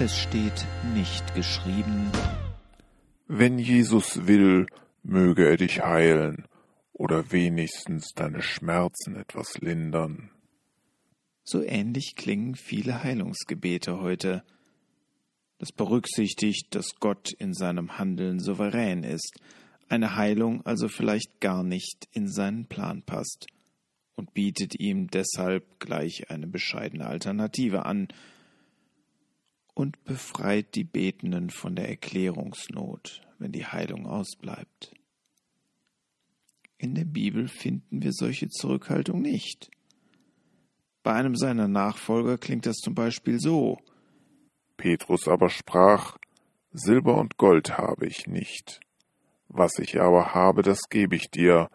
Es steht nicht geschrieben, Wenn Jesus will, möge er dich heilen oder wenigstens deine Schmerzen etwas lindern. So ähnlich klingen viele Heilungsgebete heute. Das berücksichtigt, dass Gott in seinem Handeln souverän ist, eine Heilung also vielleicht gar nicht in seinen Plan passt und bietet ihm deshalb gleich eine bescheidene Alternative an und befreit die Betenden von der Erklärungsnot, wenn die Heilung ausbleibt. In der Bibel finden wir solche Zurückhaltung nicht. Bei einem seiner Nachfolger klingt das zum Beispiel so Petrus aber sprach, Silber und Gold habe ich nicht. Was ich aber habe, das gebe ich dir.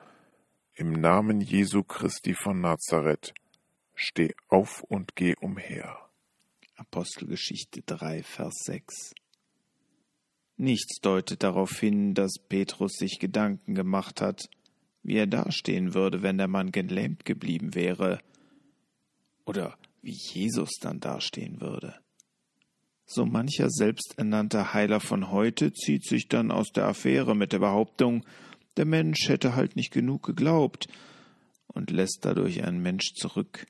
Im Namen Jesu Christi von Nazareth, steh auf und geh umher. Apostelgeschichte 3, Vers 6. Nichts deutet darauf hin, dass Petrus sich Gedanken gemacht hat, wie er dastehen würde, wenn der Mann gelähmt geblieben wäre, oder wie Jesus dann dastehen würde. So mancher selbsternannter Heiler von heute zieht sich dann aus der Affäre mit der Behauptung, der Mensch hätte halt nicht genug geglaubt und lässt dadurch einen Mensch zurück,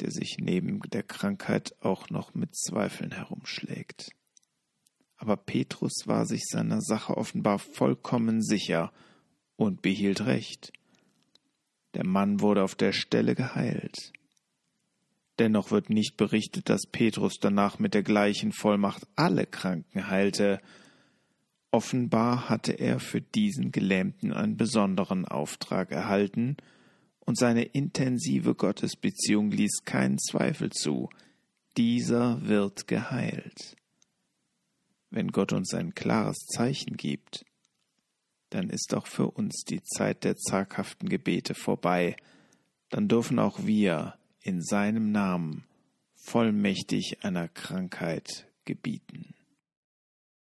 der sich neben der Krankheit auch noch mit Zweifeln herumschlägt. Aber Petrus war sich seiner Sache offenbar vollkommen sicher und behielt recht. Der Mann wurde auf der Stelle geheilt. Dennoch wird nicht berichtet, dass Petrus danach mit der gleichen Vollmacht alle Kranken heilte. Offenbar hatte er für diesen Gelähmten einen besonderen Auftrag erhalten, und seine intensive Gottesbeziehung ließ keinen Zweifel zu. Dieser wird geheilt. Wenn Gott uns ein klares Zeichen gibt, dann ist auch für uns die Zeit der zaghaften Gebete vorbei, dann dürfen auch wir in seinem Namen vollmächtig einer Krankheit gebieten.